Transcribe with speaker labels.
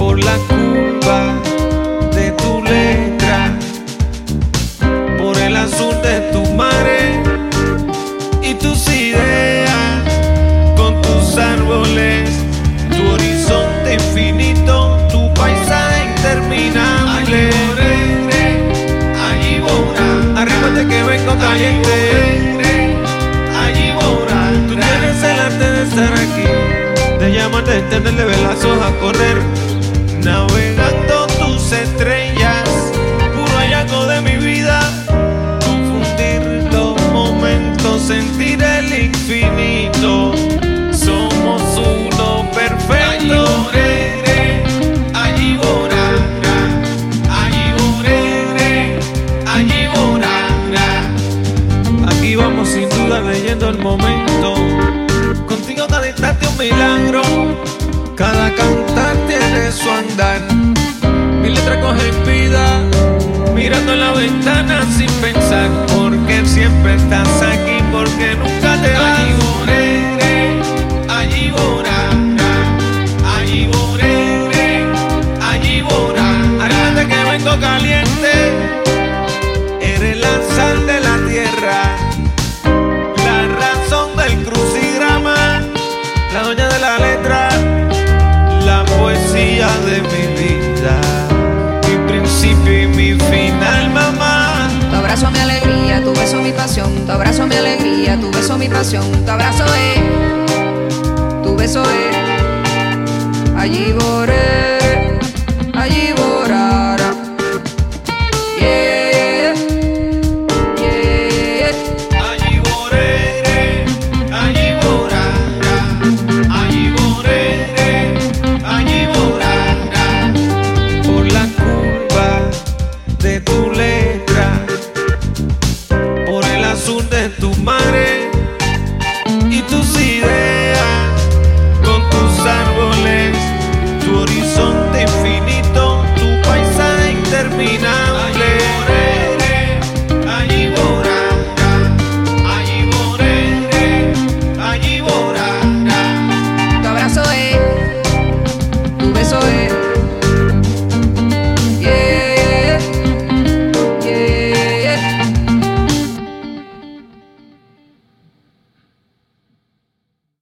Speaker 1: por la culpa de tu letra, por el azul de tu mare y tus ideas con tus árboles, tu horizonte infinito, tu paisaje interminable. Allí morere, allí borra, arrímate que vengo caliente. Allí borra, tú tienes el arte de estar aquí. Te llaman desde leve las hojas a correr, navegando tus estrellas, puro hallazgo de mi vida. Confundir los momentos, sentir el infinito. Somos uno perfecto. Allí Aquí vamos sin duda leyendo el momento anécdota instante, un milagro. Cada cantar tiene su andar. Mi letra coge vida, mirando la ventana sin pensar, porque siempre estás
Speaker 2: Tu beso mi pasión, tu abrazo mi alegría, tu beso mi pasión, tu abrazo es, tu beso es. Allí borré, allí borrará. Yeah, yeah.
Speaker 1: Allí borré, allí borrará, allí borré, allí borrará. Por la curva de tu